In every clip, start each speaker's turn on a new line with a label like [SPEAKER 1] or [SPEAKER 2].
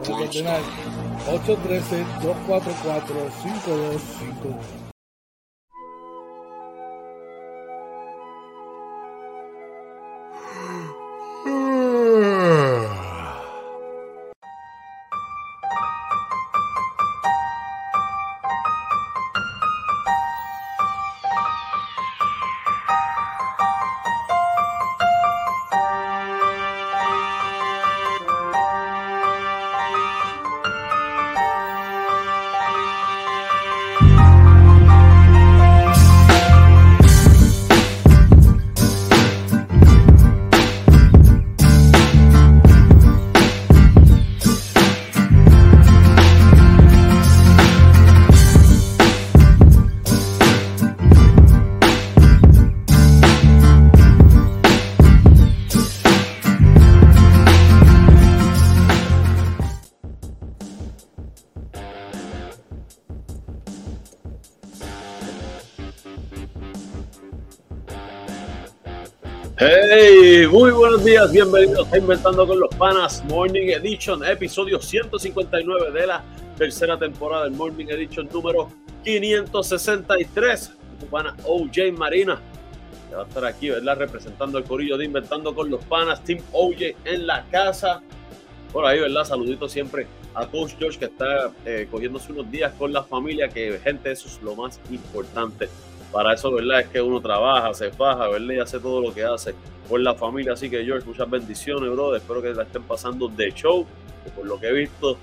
[SPEAKER 1] 813-244-5251.
[SPEAKER 2] Buenos días, bienvenidos a Inventando con los Panas Morning Edition, episodio 159 de la tercera temporada del Morning Edition número 563. Tu pana OJ Marina, que va a estar aquí, ¿verdad? Representando el corillo de Inventando con los Panas, Team OJ en la casa. Por ahí, ¿verdad? Saludito siempre a Coach George que está eh, cogiéndose unos días con la familia, que gente, eso es lo más importante para eso, ¿verdad? Es que uno trabaja, se faja, ¿verdad? Y hace todo lo que hace por la familia. Así que, George, muchas bendiciones, brother. Espero que la estén pasando de show. Por lo que he visto,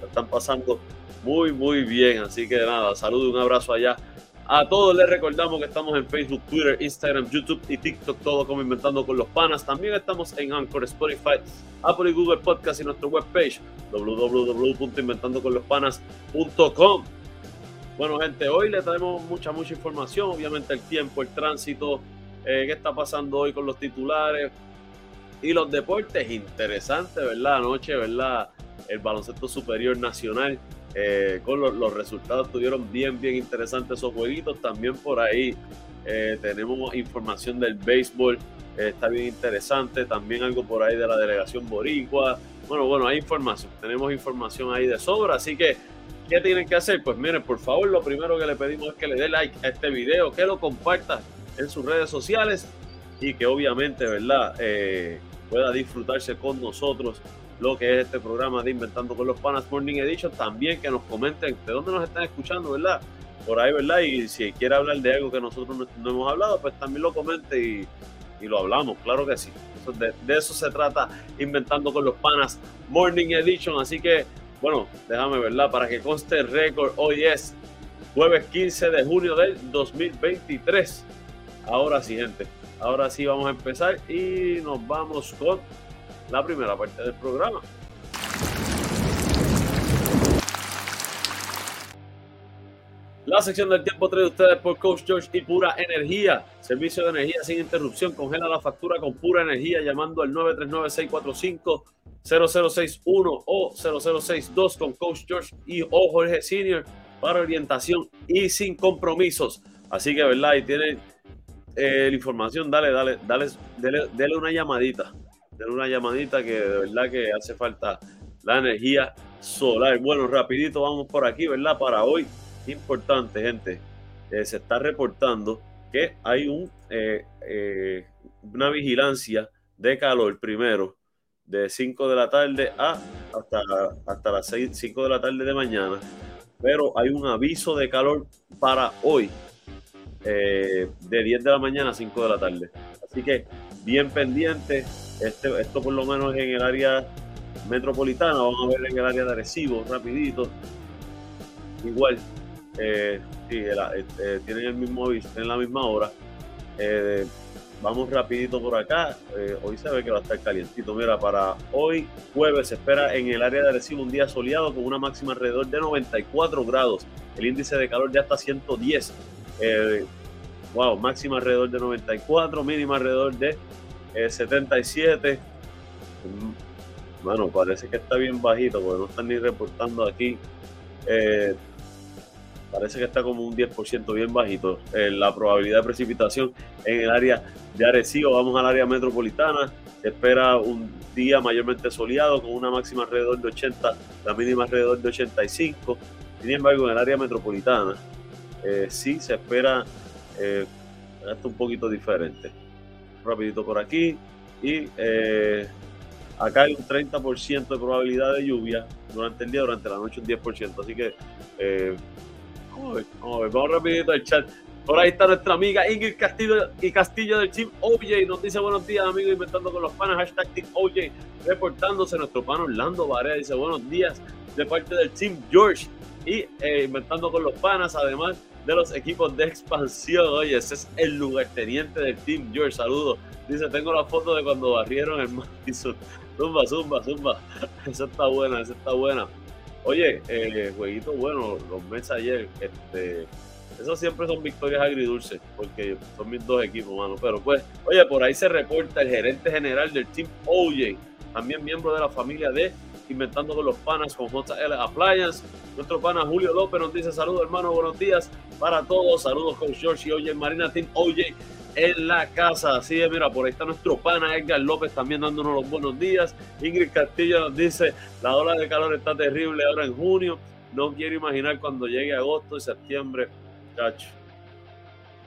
[SPEAKER 2] la están pasando muy, muy bien. Así que, nada, saludo y un abrazo allá. A todos les recordamos que estamos en Facebook, Twitter, Instagram, YouTube y TikTok, todo como Inventando con los Panas. También estamos en Anchor, Spotify, Apple y Google Podcast y nuestra webpage www.inventandoconlospanas.com. Bueno, gente, hoy le traemos mucha, mucha información. Obviamente el tiempo, el tránsito, eh, qué está pasando hoy con los titulares y los deportes. Interesante, ¿verdad? Anoche, ¿verdad? El baloncesto superior nacional eh, con los, resultados tuvieron bien, bien interesantes esos jueguitos. También por ahí eh, tenemos información del béisbol, está bien interesante. También algo por ahí de la delegación boricua. Bueno, bueno, hay información, tenemos información ahí de sobra, así que ¿Qué tienen que hacer? Pues miren, por favor, lo primero que le pedimos es que le dé like a este video, que lo comparta en sus redes sociales y que obviamente, ¿verdad? Eh, pueda disfrutarse con nosotros lo que es este programa de Inventando con los Panas Morning Edition. También que nos comenten de dónde nos están escuchando, ¿verdad? Por ahí, ¿verdad? Y si quiere hablar de algo que nosotros no, hemos hablado, pues también lo comente y, lo hablamos, claro que sí. de, de eso se trata Inventando con los Panas Morning Edition. Así que bueno, déjame verla para que conste el récord. Hoy es jueves 15 de junio del 2023. Ahora sí, gente. Ahora sí vamos a empezar y nos vamos con la primera parte del programa. La sección del tiempo trae ustedes por Coach George y Pura Energía. Servicio de energía sin interrupción. Congela la factura con Pura Energía llamando al 939-645-0061 o 0062 con Coach George y o Jorge Senior para orientación y sin compromisos. Así que, ¿verdad? Y tienen eh, la información, dale, dale, dale, dale, una llamadita. Dale una llamadita que de verdad que hace falta la energía solar. Bueno, rapidito vamos por aquí, ¿verdad? Para hoy importante, gente. Eh, se está reportando que hay un, eh, una vigilancia de calor primero de 5 de la tarde a hasta, hasta las 6, 5 de la tarde de mañana. Pero hay un aviso de calor para hoy de 10 de la mañana a 5 de la tarde. Así que bien pendiente. Este, esto por lo menos en el área metropolitana. Vamos a ver en el área de Arecibo, rapidito. Igual, eh, sí, eh, tienen el mismo en la misma hora. Eh, vamos rapidito por acá. hoy se ve que va a estar calientito. Mira, para hoy jueves se espera en el área de Arecibo un día soleado con una máxima alrededor de 94 grados. El índice de calor ya está 110. wow, máxima alrededor de 94, mínima alrededor de 77. Bueno, parece que está bien bajito porque no están ni reportando aquí parece que está como un 10% bien bajito. la probabilidad de precipitación en el área de Arecibo, vamos al área metropolitana, se espera un día mayormente soleado con una máxima alrededor de 80, la mínima alrededor de 85. Sin embargo, en el área metropolitana eh, sí se espera eh, esto un poquito diferente. Rapidito por aquí y eh, acá hay un 30% de probabilidad de lluvia durante el día, durante la noche un 10%. Así que eh, Vamos vamos rapidito al chat. Por ahí está nuestra amiga Ingrid Castillo y Castillo del Team OJ. Nos dice buenos días, amigos, inventando con los panas. Hashtag Team OJ. Reportándose nuestro pan Orlando Varea. Dice buenos días de parte del Team George. Y eh, inventando con los panas, además de los equipos de expansión. Oye, ese es el lugarteniente del Team George. Saludos. Dice, tengo la foto de cuando barrieron el Madison. Zumba, zumba, zumba. Esa está buena, esa está buena. Oye, eh, jueguito bueno, los meses ayer, este, esos siempre son victorias agridulces, porque son mis dos equipos, mano. Pero pues, oye, por ahí se reporta el gerente general del Team OJ, también miembro de la familia de Inventando con los Panas con JL Appliance. Nuestro pana Julio López nos dice saludos, hermano, buenos días para todos. Saludos con George y OJ Marina Team OJ en la casa. Así es, mira, por ahí está nuestro pana Edgar López también dándonos los buenos días. Ingrid Castillo nos dice, la ola de calor está terrible ahora en junio. No quiero imaginar cuando llegue agosto y septiembre. Cacho.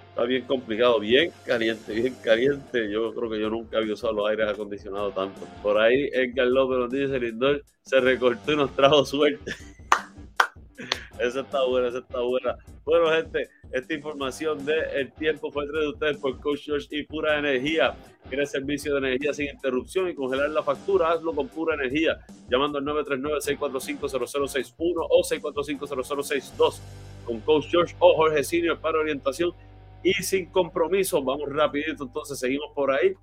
[SPEAKER 2] Está bien complicado, bien caliente, bien caliente. Yo creo que yo nunca había usado los aires acondicionados tanto. Por ahí Edgar López nos dice, Lindor se recortó y nos trajo suerte. esa está buena, esa está buena. Bueno, gente, esta información de El Tiempo fue traída de ustedes por Coach George y Pura Energía. ¿Quieres servicio de energía sin interrupción y congelar la factura? Hazlo con Pura Energía. Llamando al 939-645-0061 o 645-0062 con Coach George o Jorge Senior para orientación y sin compromiso. Vamos rapidito, entonces seguimos por ahí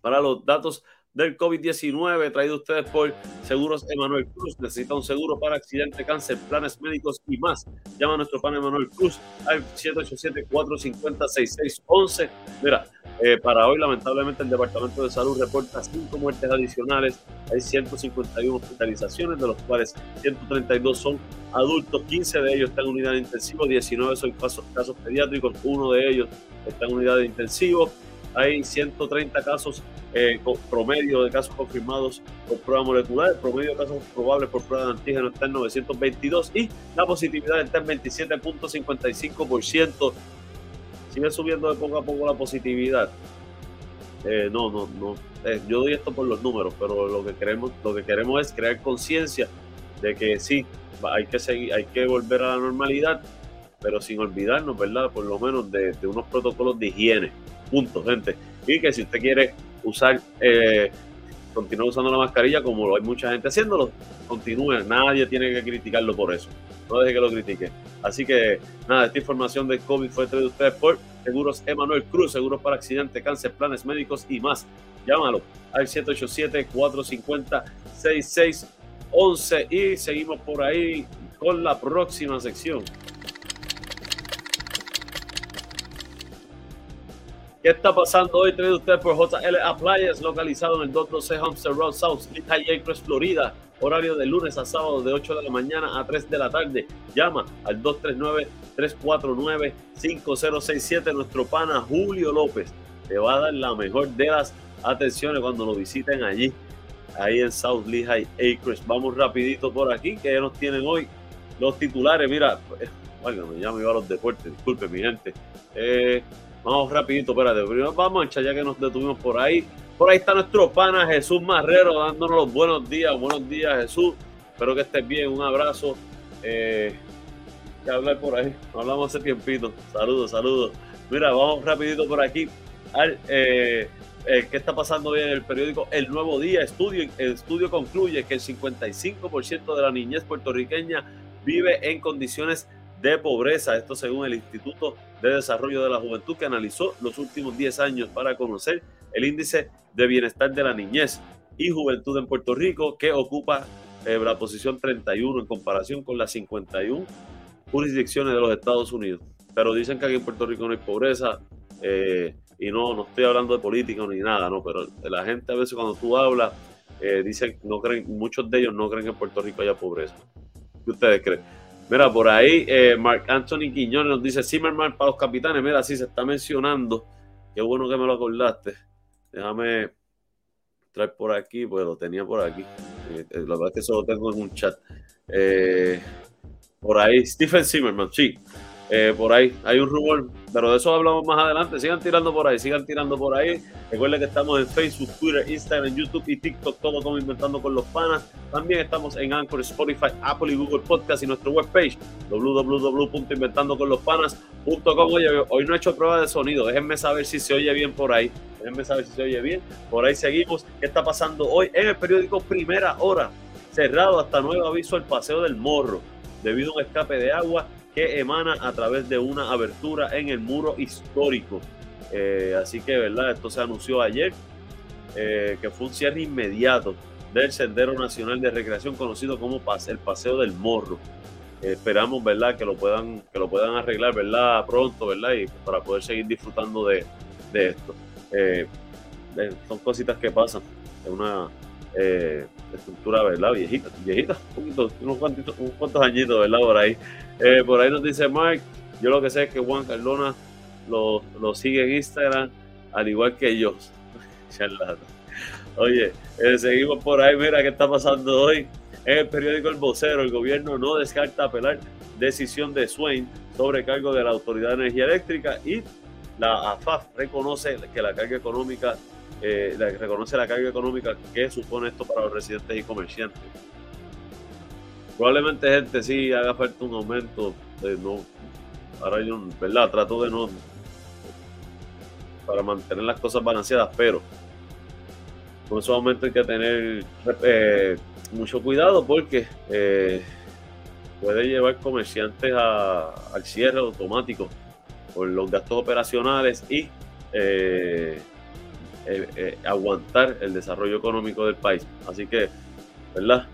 [SPEAKER 2] para los datos del COVID-19, traído ustedes por Seguros Emanuel Cruz. Necesita un seguro para accidente, cáncer, planes médicos y más. Llama a nuestro pan Emanuel Cruz al 787-450-6611. Mira, eh, para hoy lamentablemente el Departamento de Salud reporta cinco muertes adicionales. Hay 151 hospitalizaciones, de los cuales 132 son adultos, 15 de ellos están en unidad de intensivo, 19 son casos, casos pediátricos, uno de ellos está en unidad de intensivo hay 130 casos eh, promedio de casos confirmados por prueba molecular, promedio de casos probables por prueba de antígeno está en 922 y la positividad está en 27.55%. Sigue subiendo de poco a poco la positividad. Eh, no, no, no. Eh, yo doy esto por los números, pero lo que queremos, lo que queremos es crear conciencia de que sí, hay que seguir, hay que volver a la normalidad, pero sin olvidarnos, ¿verdad? Por lo menos de unos protocolos de higiene punto, gente. Y que si usted quiere usar eh, continúe usando la mascarilla como hay mucha gente haciéndolo, continúe, nadie tiene que criticarlo por eso, no deje que lo critique. Así que nada, esta información de COVID fue traída ustedes por Seguros Emanuel Cruz, seguros para accidente, cáncer, planes médicos y más. Llámalo al 787-450-6611 y seguimos por ahí con la próxima sección. ¿Qué está pasando hoy? Traído usted por JL Appliance, localizado en el 212 Homestead Road South, High Acres, Florida. Horario de lunes a sábado de 8 de la mañana a 3 de la tarde. Llama al 239-349-5067. Nuestro pana Julio López te va a dar la mejor de las atenciones cuando lo visiten allí, ahí en South Lehigh Acres. Vamos rapidito por aquí, que ya nos tienen hoy los titulares. Mira, me ya me iba a los deportes, disculpe mi gente. Eh, Vamos rapidito, espérate. Vamos a ya que nos detuvimos por ahí. Por ahí está nuestro pana Jesús Marrero dándonos los buenos días. Buenos días, Jesús. Espero que estés bien. Un abrazo. Eh, que hablar por ahí. Hablamos hace tiempito. Saludos, saludos. Mira, vamos rapidito por aquí. Al, eh, ¿Qué está pasando hoy en el periódico El Nuevo Día? Estudio, el estudio concluye que el 55% de la niñez puertorriqueña vive en condiciones de pobreza. Esto según el Instituto de Desarrollo de la Juventud que analizó los últimos 10 años para conocer el índice de bienestar de la niñez y juventud en Puerto Rico que ocupa eh, la posición 31 en comparación con las 51 jurisdicciones de los Estados Unidos. Pero dicen que aquí en Puerto Rico no hay pobreza eh, y no, no estoy hablando de política ni nada, no, pero la gente a veces cuando tú hablas eh, no creen, muchos de ellos no creen que en Puerto Rico haya pobreza. ¿Qué ustedes creen? Mira, por ahí eh, Mark Anthony Quiñones nos dice Zimmerman para los capitanes. Mira, sí se está mencionando. Qué bueno que me lo acordaste. Déjame traer por aquí, pues lo tenía por aquí. Eh, eh, la verdad es que eso lo tengo en un chat. por ahí, Stephen Zimmerman, sí. Eh, por ahí hay un rumor, pero de eso hablamos más adelante. Sigan tirando por ahí, sigan tirando por ahí. Recuerden que estamos en Facebook, Twitter, Instagram, YouTube y TikTok, todo como Inventando con los Panas. También estamos en Anchor, Spotify, Apple y Google Podcast y nuestra webpage www.inventandoconlospanas.com. Oye, hoy no he hecho prueba de sonido, déjenme saber si se oye bien por ahí. Déjenme saber si se oye bien. Por ahí seguimos. ¿Qué está pasando hoy en el periódico Primera Hora? Cerrado hasta nuevo aviso el Paseo del Morro debido a un escape de agua que emana a través de una abertura en el muro histórico. Eh, así que, ¿verdad? Esto se anunció ayer, eh, que fue un cierre inmediato del Sendero Nacional de Recreación conocido como el Paseo del Morro. esperamos, ¿verdad? Que lo puedan, que lo puedan arreglar, ¿verdad? Pronto, ¿verdad? Y para poder seguir disfrutando de, esto. Eh, son cositas que pasan. Es una estructura, ¿verdad? Viejita, viejita, un poquito, unos cuantos, unos cuantos añitos, ¿verdad? Por ahí. Eh, por ahí nos dice Mark, yo lo que sé es que Juan Cardona lo, sigue en Instagram, al igual que yo. Oye, eh, seguimos por ahí, mira qué está pasando hoy. En el periódico El Vocero, el gobierno no descarta apelar decisión de Swain sobre cargo de la Autoridad de Energía Eléctrica y la AFAF reconoce que la carga económica, eh, reconoce la carga económica que supone esto para los residentes y comerciantes. Probablemente, gente, sí haga falta un aumento. De no, ahora yo, ¿verdad? Trato de no. Para mantener las cosas balanceadas, pero con esos aumentos hay que tener eh, mucho cuidado porque eh, puede llevar comerciantes al cierre automático por los gastos operacionales y eh, aguantar el desarrollo económico del país. Así que, ¿verdad?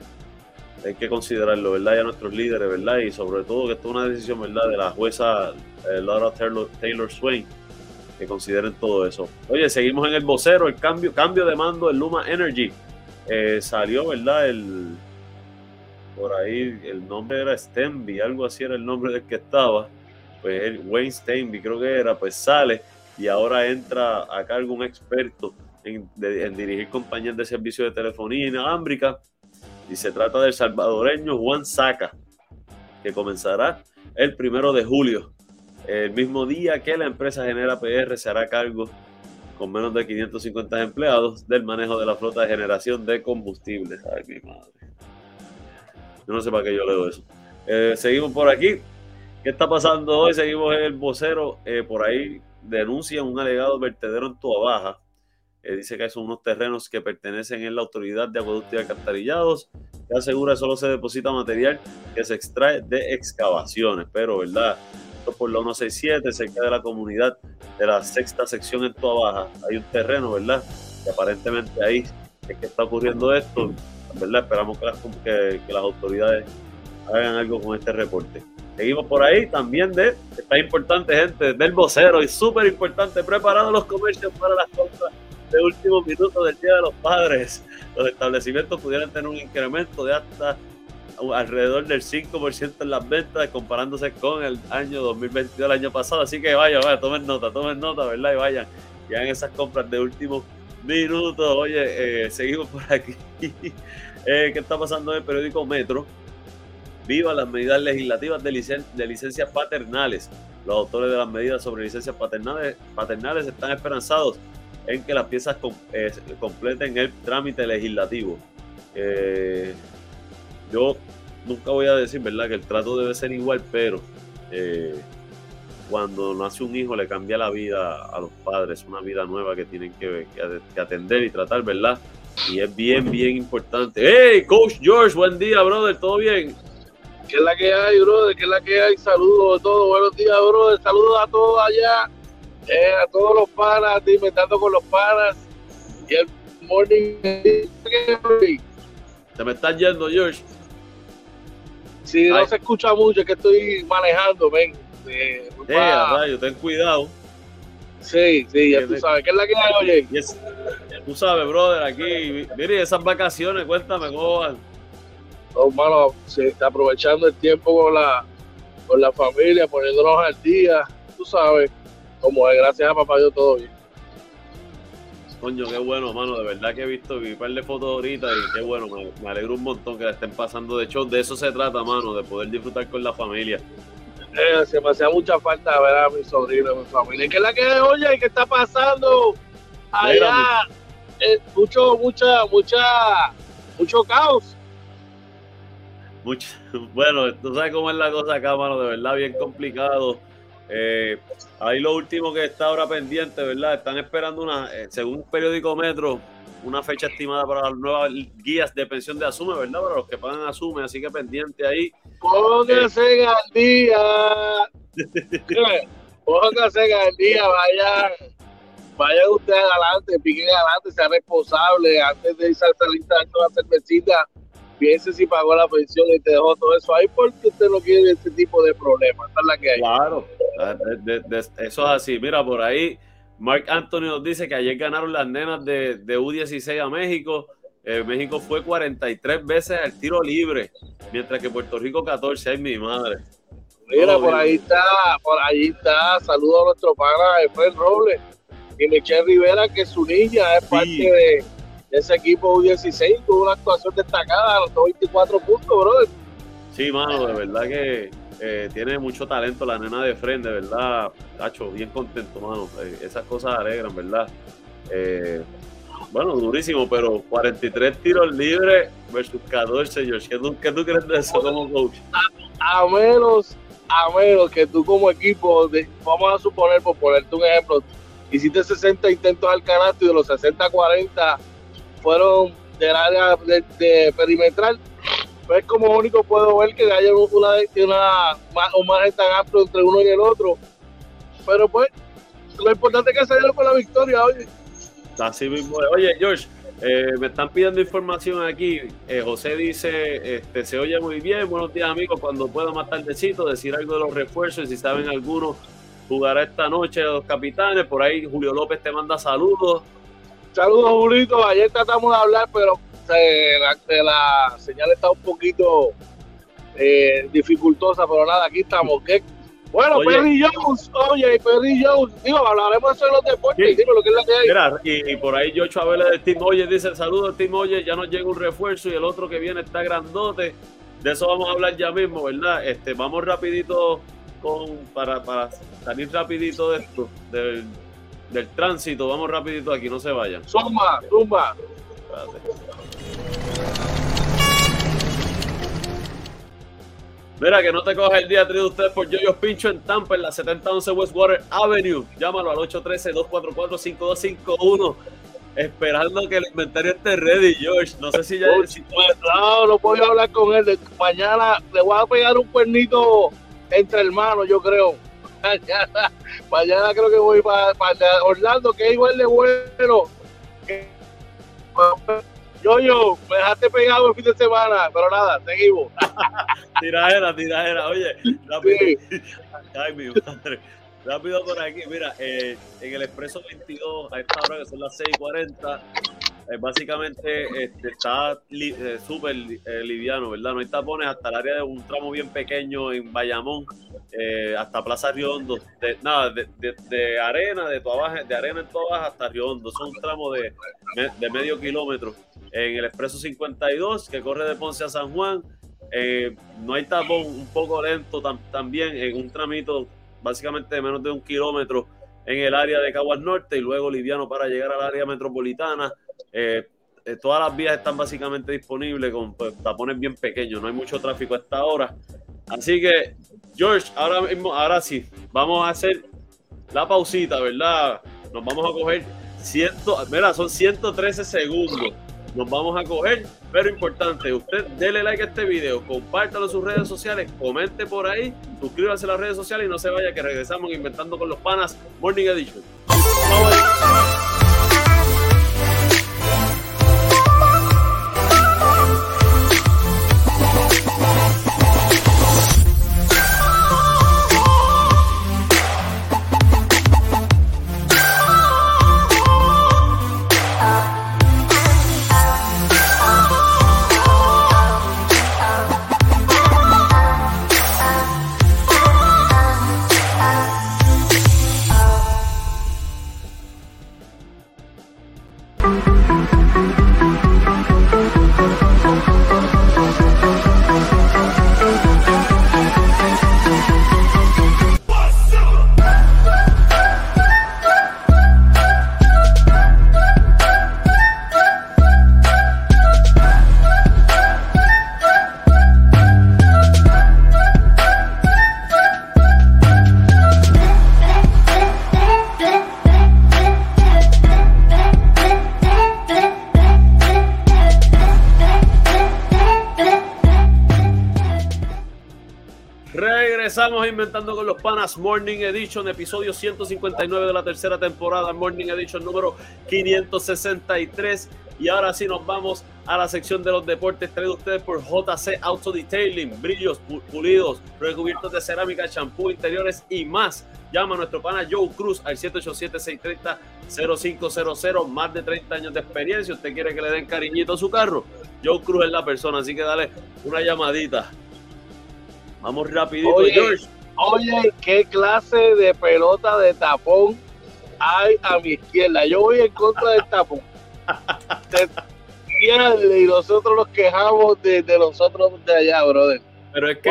[SPEAKER 2] hay que considerarlo, ¿verdad? Y a nuestros líderes, ¿verdad? Y sobre todo que esto es una decisión, ¿verdad? De la jueza eh, Laura Taylor, Swain, que consideren todo eso. Oye, seguimos en el vocero, el cambio, cambio de mando del Luma Energy. Eh, salió, ¿verdad? El, por ahí el nombre era Stenby, algo así era el nombre del que estaba. Pues Wayne Stenby creo que era, pues sale y ahora entra a cargo un experto en, en dirigir compañías de servicio de telefonía inalámbrica y se trata del salvadoreño Juan Saca, que comenzará el primero de julio, el mismo día que la empresa Genera PR se hará cargo con menos de 550 empleados del manejo de la flota de generación de combustibles. Ay, mi madre. Yo no sé para qué yo leo eso. Eh, seguimos por aquí. ¿Qué está pasando hoy? Seguimos el vocero. Eh, por ahí denuncian un alegado vertedero en Tua Baja dice que son unos terrenos que pertenecen en la Autoridad de Acueductos y Alcantarillados, que asegura que solo se deposita material que se extrae de excavaciones, pero ¿verdad? Esto por la 167, cerca de la comunidad de la sexta sección en Toa Baja, hay un terreno, ¿verdad? Que aparentemente ahí es que está ocurriendo esto, ¿verdad? Esperamos que las, que, las autoridades hagan algo con este reporte. Seguimos por ahí también de, está importante gente, del vocero y súper importante, preparados los comercios para las compras de último minuto del Día de los Padres. Los establecimientos pudieran tener un incremento de hasta alrededor del 5% en las ventas comparándose con el año 2022, el año pasado. Así que vaya, vaya, tomen nota, tomen nota, ¿verdad? Y vayan, y hagan esas compras de último minuto. Oye, eh, seguimos por aquí. eh, ¿Qué está pasando en el periódico Metro? Viva las medidas legislativas de, licencias paternales. Los autores de las medidas sobre licencias paternales, paternales están esperanzados en que las piezas eh, completen el trámite legislativo. Eh, yo nunca voy a decir, ¿verdad?, que el trato debe ser igual, pero eh, cuando nace un hijo le cambia la vida a los padres, una vida nueva que tienen que, atender y tratar, ¿verdad? Y es bien, bien importante. ¡Hey, Coach George! Buen día, brother, ¿todo bien?
[SPEAKER 3] ¿Qué es la que hay, brother? ¿Qué es la que hay? Saludos a todos, buenos días, brother. Saludos a todos allá eh, a todos los panas, inventando con los panas. Y el morning.
[SPEAKER 2] Te me estás yendo, George.
[SPEAKER 3] Si no se escucha mucho, es que estoy manejando, ven.
[SPEAKER 2] Eh, rayo, ten cuidado.
[SPEAKER 3] Sí, sí, ya tú sabes. ¿Qué es la que hay, oye?
[SPEAKER 2] Tú sabes, brother, aquí. Mire, esas vacaciones, cuéntame cómo van.
[SPEAKER 3] Oh, mano, se está aprovechando el tiempo con la, con la familia, poniéndonos al día, tú sabes como es, gracias a papá Dios todo bien.
[SPEAKER 2] Coño, qué bueno, mano, de verdad que he visto, vi un par de fotos ahorita y qué bueno, me, alegro un montón que la estén pasando de hecho, de eso se trata, mano, de poder disfrutar con la familia.
[SPEAKER 3] Eh, se me hacía mucha falta ver a mi sobrino, a mi familia. ¿Qué es la que oye? ¿Qué está pasando? Allá, eh, mucho, mucha, mucha, mucho caos.
[SPEAKER 2] Mucho, bueno, tú sabes cómo es la cosa acá, mano, de verdad bien complicado. Eh, ahí lo último que está ahora pendiente, ¿verdad? Están esperando una, eh, según periódico Metro, una fecha estimada para las nuevas guías de pensión de Asume, ¿verdad? Para los que pagan Asume, así que pendiente ahí.
[SPEAKER 3] Pónganse eh, al día. Pónganse al día, vayan. Vayan ustedes adelante, piquen adelante, sean responsables antes de irse a salir a la cervecita piense si pagó la pensión y te dejó todo eso ahí porque usted no quiere ese tipo de problemas. la que hay.
[SPEAKER 2] Claro, eso es así. Mira, por ahí Mark Anthony nos dice que ayer ganaron las nenas de, U16 a México. Eh, México fue 43 veces al tiro libre, mientras que Puerto Rico 14. Ay, mi madre.
[SPEAKER 3] Mira, por ahí está, por ahí está. Saludo a nuestro pana Efraín Robles y Michelle Rivera, que su niña es parte de ese equipo U16 tuvo una actuación destacada a los 24 puntos, brother.
[SPEAKER 2] Sí, mano, de verdad que eh, tiene mucho talento la nena de frente, de verdad, Tacho, bien contento, mano. Eh, esas cosas alegran, ¿verdad? Eh, bueno, durísimo, pero 43 tiros libres versus 14, George. ¿Qué tú, qué tú crees de eso como coach?
[SPEAKER 3] A, menos, a menos que tú como equipo, vamos a suponer, por ponerte un ejemplo, hiciste 60 intentos al canasto y de los 60 40 fueron del área de, perimetral. Pues como único puedo ver que haya una, una, un margen tan amplio entre uno y el otro. Pero pues, lo importante es que se con la victoria, oye.
[SPEAKER 2] Así mismo. Oye, George, eh, me están pidiendo información aquí. Eh, José dice, este, se oye muy bien. Buenos días, amigos. Cuando pueda más tardecito, decir algo de los refuerzos si saben alguno jugará esta noche los capitanes. Por ahí Julio López te manda saludos.
[SPEAKER 3] Saludos, Julito. Ayer tratamos de hablar, pero la, señal está un poquito eh, dificultosa, pero nada, aquí estamos. Bueno, Perry Jones, oye, Perry Jones, digo, hablaremos de eso en los deportes, dime lo que es la que hay.
[SPEAKER 2] Mira, y, por ahí Joshua Vélez de Team Oye dice, saludos Team Oye, ya nos llega un refuerzo y el otro que viene está grandote. De eso vamos a hablar ya mismo, ¿verdad? Este, vamos rapidito con, para, para salir rapidito de esto, del del tránsito. Vamos rapidito aquí, no se vayan.
[SPEAKER 3] Zumba, zumba.
[SPEAKER 2] Mira, que no te coja el día de ustedes por Yoyos Pincho en Tampa, en la 7011 Westwater Avenue. Llámalo al 813-244-5251. esperando que el inventario esté ready, George. No sé si ya.
[SPEAKER 3] Si... no, no puedo hablar con él. Mañana le voy a pegar un cuernito entre hermanos, yo creo. Mañana, mañana creo que voy para, Orlando, que es igual de bueno. Yo, yo, me dejaste pegado el fin de semana, pero nada, seguimos.
[SPEAKER 2] tiradera, tiradera. Oye, rápido. Ay, mi madre. Rápido por aquí, mira, eh, en el Expreso 22, a esta hora que son las 6:40, eh, básicamente este, está eh, súper liviano, ¿verdad? No hay tapones hasta el área de un tramo bien pequeño en Bayamón, hasta Plaza Riondo. De, nada, de, arena, de, toda de arena en todas hasta Riondo. Es un tramo de, de medio kilómetro. En el Expreso 52, que corre de Ponce a San Juan, no hay tapón, un poco lento también, en un tramito básicamente menos de un kilómetro en el área de Caguas Norte y luego liviano para llegar al área metropolitana. Eh, eh, todas las vías están básicamente disponibles con pues, tapones bien pequeños, no hay mucho tráfico a esta hora. Así que, George, ahora mismo, ahora sí, vamos a hacer la pausita, ¿verdad? Nos vamos a coger ciento, mira, son 113 segundos. Nos vamos a coger pero importante, usted dele like a este video, compártalo en sus redes sociales, comente por ahí, suscríbase a las redes sociales y no se vaya que regresamos inventando con los panas Morning Edition. Inventando con los Panas Morning Edition, episodio 159 de la tercera temporada, Morning Edition número 563. Y ahora sí nos vamos a la sección de los deportes traído ustedes por JC Auto Detailing, brillos pulidos, recubiertos de cerámica, champú, interiores y más. Llama a nuestro pana Joe Cruz al 787-630-0500, más de 30 años de experiencia. Usted quiere que le den cariñito a su carro, Joe Cruz es la persona, así que dale una llamadita. Vamos rapidito, George.
[SPEAKER 3] Oye, ¿qué clase de pelota de hay a mi izquierda? Yo voy en contra del tapón. y nosotros nos quejamos de, de nosotros de allá, brother.
[SPEAKER 2] Pero es que,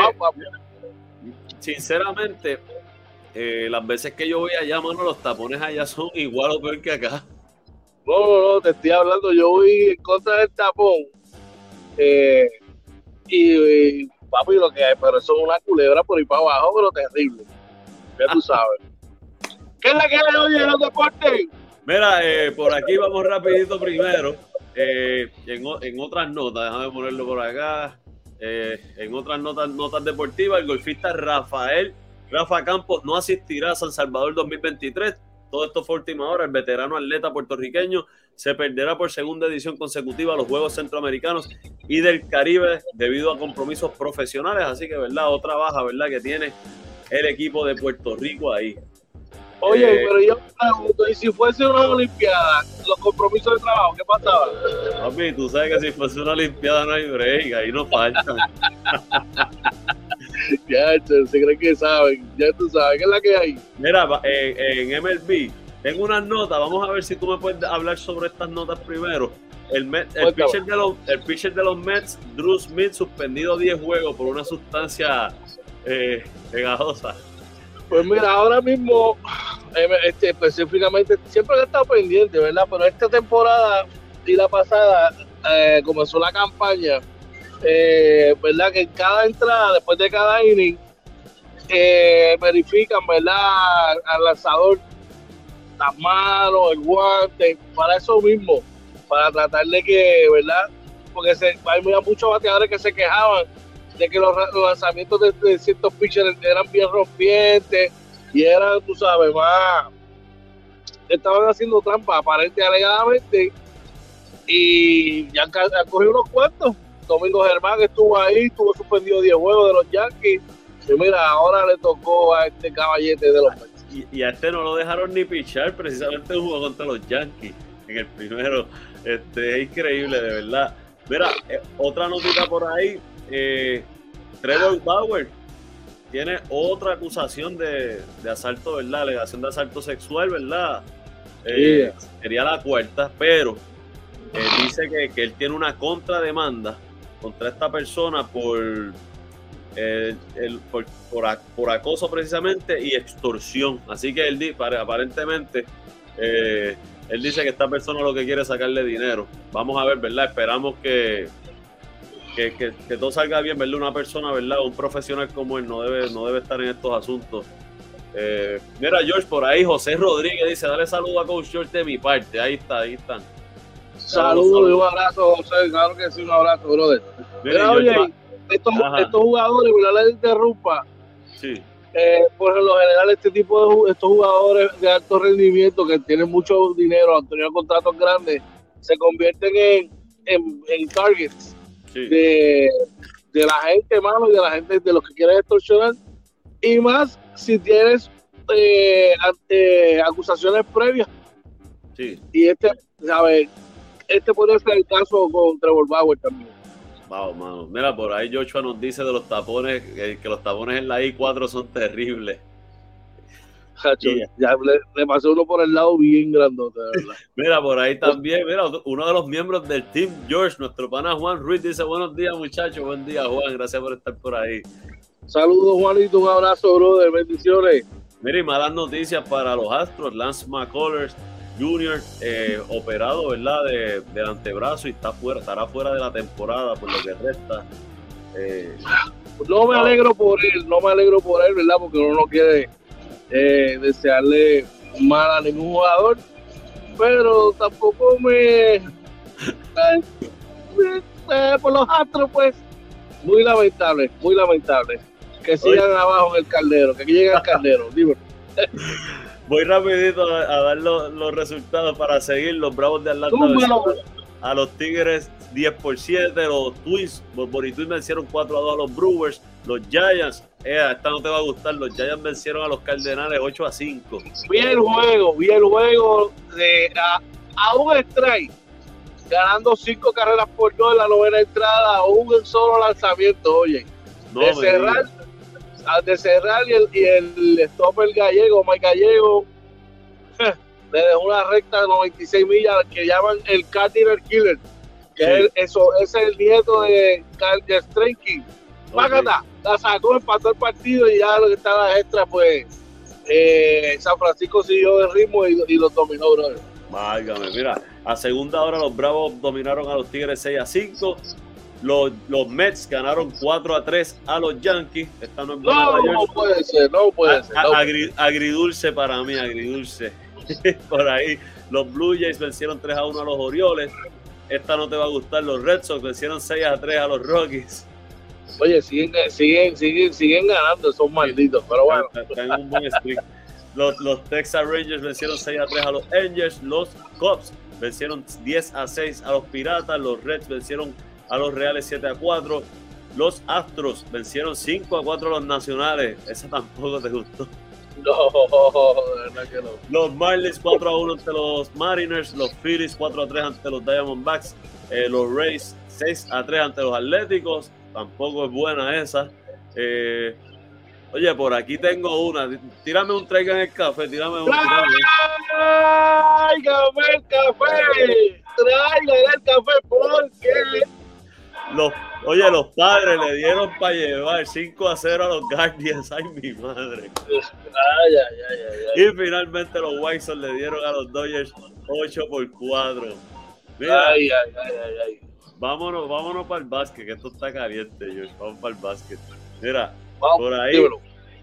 [SPEAKER 2] sinceramente, eh, las veces que yo voy allá, mano, los tapones allá son igual o peor que acá.
[SPEAKER 3] No, no, no, te estoy hablando, yo voy en contra del tapón. Eh, y, papi, lo que hay, pero eso es una culebra por ahí para abajo, pero terrible. Ya tú sabes. ¿Qué es la que hay hoy en los deportes?
[SPEAKER 2] Mira, eh, por aquí vamos rapidito primero. Eh, en, otras notas, déjame ponerlo por acá. Eh, en otras notas, notas deportivas, el golfista Rafael Rafa Campos no asistirá a San Salvador 2023. Todo esto fue última hora. El veterano atleta puertorriqueño se perderá por segunda edición consecutiva los Juegos Centroamericanos y del Caribe debido a compromisos profesionales. Así que, ¿verdad? Otra baja, ¿verdad? Que tiene el equipo de Puerto Rico ahí.
[SPEAKER 3] Oye, eh, pero yo pregunto, ¿y si fuese una Olimpiada, los compromisos de trabajo, qué pasaba?
[SPEAKER 2] Papi, tú sabes que si fuese una Olimpiada no hay break, ahí no faltan.
[SPEAKER 3] ya, se creen que saben, ya tú sabes, ¿qué es la que hay?
[SPEAKER 2] Mira, eh, en MLB, tengo unas notas, vamos a ver si tú me puedes hablar sobre estas notas primero. El, el, pitcher, de los, el pitcher de los Mets, Drew Smith, suspendido 10 juegos por una sustancia eh, pegajosa.
[SPEAKER 3] Pues mira, ahora mismo, eh, este, específicamente, siempre he estado pendiente, ¿verdad? Pero esta temporada y la pasada eh, comenzó la campaña, ¿verdad? Que en cada entrada, después de cada inning, verifican, ¿verdad? Al lanzador las manos, el guante, para eso mismo, para tratar de que, ¿verdad? Porque se, hay muchos bateadores que se quejaban de que los, lanzamientos de, ciertos pitchers eran bien rompientes y eran, tú sabes, más. Estaban haciendo trampa, aparente alegadamente, y ya han, cogido unos cuantos. Domingo Germán estuvo ahí, estuvo suspendido 10 juegos de los Yankees. Y mira, ahora le tocó a este caballete de los
[SPEAKER 2] y, a este no lo dejaron ni pichar, precisamente jugó contra los Yankees en el primero. Este, es increíble, de verdad. Mira, eh, otra notita por ahí. Eh, Trevor Bauer tiene otra acusación de, asalto, ¿verdad? Alegación de asalto sexual, ¿verdad? Eh, sería la cuarta, pero dice que, que, él tiene una contrademanda contra esta persona por el, por, por, acoso precisamente y extorsión. Así que él aparentemente eh, él dice que esta persona lo que quiere es sacarle dinero. Vamos a ver, ¿verdad? Esperamos que, que, todo salga bien, ¿verdad? Una persona, ¿verdad? Un profesional como él no debe, no debe estar en estos asuntos. Eh, mira, George, por ahí José Rodríguez dice, dale saludo a Coach George de mi parte. Ahí está, ahí están.
[SPEAKER 3] Saludos y un abrazo, José. Claro que sí, un abrazo, brother. Mira, oye, estos, estos jugadores, la ley interrumpa.
[SPEAKER 2] Sí.
[SPEAKER 3] Eh, por lo general, este tipo de estos jugadores de alto rendimiento que tienen mucho dinero, han tenido contratos grandes, se convierten en, en, targets de, de, la gente, mano, y de la gente de los que quieren extorsionar. Y más si tienes eh, eh, acusaciones previas.
[SPEAKER 2] Sí.
[SPEAKER 3] Y este, ¿sabes? Este puede ser el caso con Trevor Bauer también.
[SPEAKER 2] Vamos, mano. Mira, por ahí Joshua nos dice de los tapones, que, los tapones en la I4 son terribles.
[SPEAKER 3] ya le, pasó uno por el lado bien grandote, verdad.
[SPEAKER 2] mira, por ahí también, mira, uno de los miembros del Team George, nuestro pana Juan Ruiz, dice buenos días muchachos, buen día Juan, gracias por estar por ahí.
[SPEAKER 3] Saludos Juanito, un abrazo, brother, bendiciones.
[SPEAKER 2] Mira, y malas noticias para los Astros, Lance McCullers Junior eh, operado, ¿verdad? De, del antebrazo y está fuera, estará fuera de la temporada por lo que resta.
[SPEAKER 3] Eh, no me alegro por él, no me alegro por él, ¿verdad? Porque uno no quiere eh, desearle mal a ningún jugador, pero tampoco me, por los astros, pues, muy lamentable, muy lamentable. Que sigan abajo en el caldero, que lleguen al caldero, dime.
[SPEAKER 2] Voy rapidito a, dar los, resultados para seguir. Los Bravos de Atlanta a los Tigres 10 por 7. Los Twins, los Twins vencieron 4 a 2 a los Brewers. Los Giants, eh, esta no te va a gustar. Los Giants vencieron a los Cardenales 8 a 5.
[SPEAKER 3] Vi el juego, vi el juego de a, un strike. Ganando 5 carreras por 2 en la novena entrada, un solo lanzamiento, oye. de cerrar, de cerrar y el, y el stopper gallego, Mike Gallego, le dejó una recta de 96 millas que llaman el Caterpillar Killer, que es, eso, es el nieto de Carl Strenkin. Págata, la sacó, empató el partido y ya lo que estaba extra, pues eh, San Francisco siguió el ritmo y, y los dominó, brother.
[SPEAKER 2] Válgame, mira, a segunda hora los Bravos dominaron a los Tigres 6 a 5. Los, los Mets ganaron 4 a 3 a los Yankees. Esta no es buena.
[SPEAKER 3] No, no puede ser, no puede ser.
[SPEAKER 2] agridulce para mí, agridulce. Por ahí. Los Blue Jays vencieron 3 a 1 a los Orioles. Esta no te va a gustar. Los Red Sox vencieron 6 a 3 a los Rockies.
[SPEAKER 3] Oye, siguen, siguen, siguen, siguen ganando, son malditos, pero bueno. un buen
[SPEAKER 2] Los, los, Texas Rangers vencieron 6 a 3 a los Angels. Los Cubs vencieron 10 a 6 a los Piratas. Los Reds vencieron a los Reales 7 a 4. Los Astros vencieron 5 a 4 a los Nacionales. Esa tampoco te gustó.
[SPEAKER 3] No, de verdad que no.
[SPEAKER 2] Los Marlins 4 a 1 ante los Mariners. Los Phillies 4 a 3 ante los Diamondbacks. Eh, los Rays 6 a 3 ante los Atléticos. Tampoco es buena esa. Eh, oye, por aquí tengo una. Tírame un traiga en el café. Tírame un. Tráigame
[SPEAKER 3] el café. Tráigame el café porque
[SPEAKER 2] los, oye, los padres le dieron para llevar 5 a 0 a los Guardians. Ay, mi madre.
[SPEAKER 3] Ay, ay, ay,
[SPEAKER 2] y finalmente los White Sox le dieron a los Dodgers 8 por 4.
[SPEAKER 3] Mira, ay, ay, ay, ay,
[SPEAKER 2] Vámonos, vámonos para el básquet, que esto está caliente, George. Vamos para el básquet. Mira, por ahí,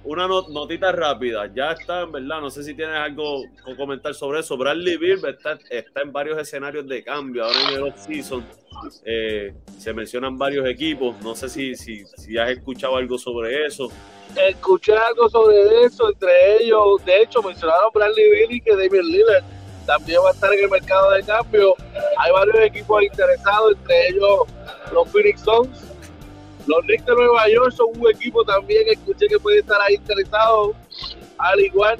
[SPEAKER 2] una notita rápida. Ya está, en verdad, no sé si tienes algo que comentar sobre eso. Bradley Bill está, está en varios escenarios de cambio ahora en el off-season. Eh, se mencionan varios equipos. No sé si, si, si has escuchado algo sobre eso.
[SPEAKER 3] Escuché algo sobre eso, entre ellos, de hecho, mencionaron Bradley Bill y que David Lillard también va a estar en el mercado de cambio. Hay varios equipos interesados, entre ellos los Phoenix Suns los Knicks de Nueva York son un equipo también escuché que puede estar ahí interesado, al igual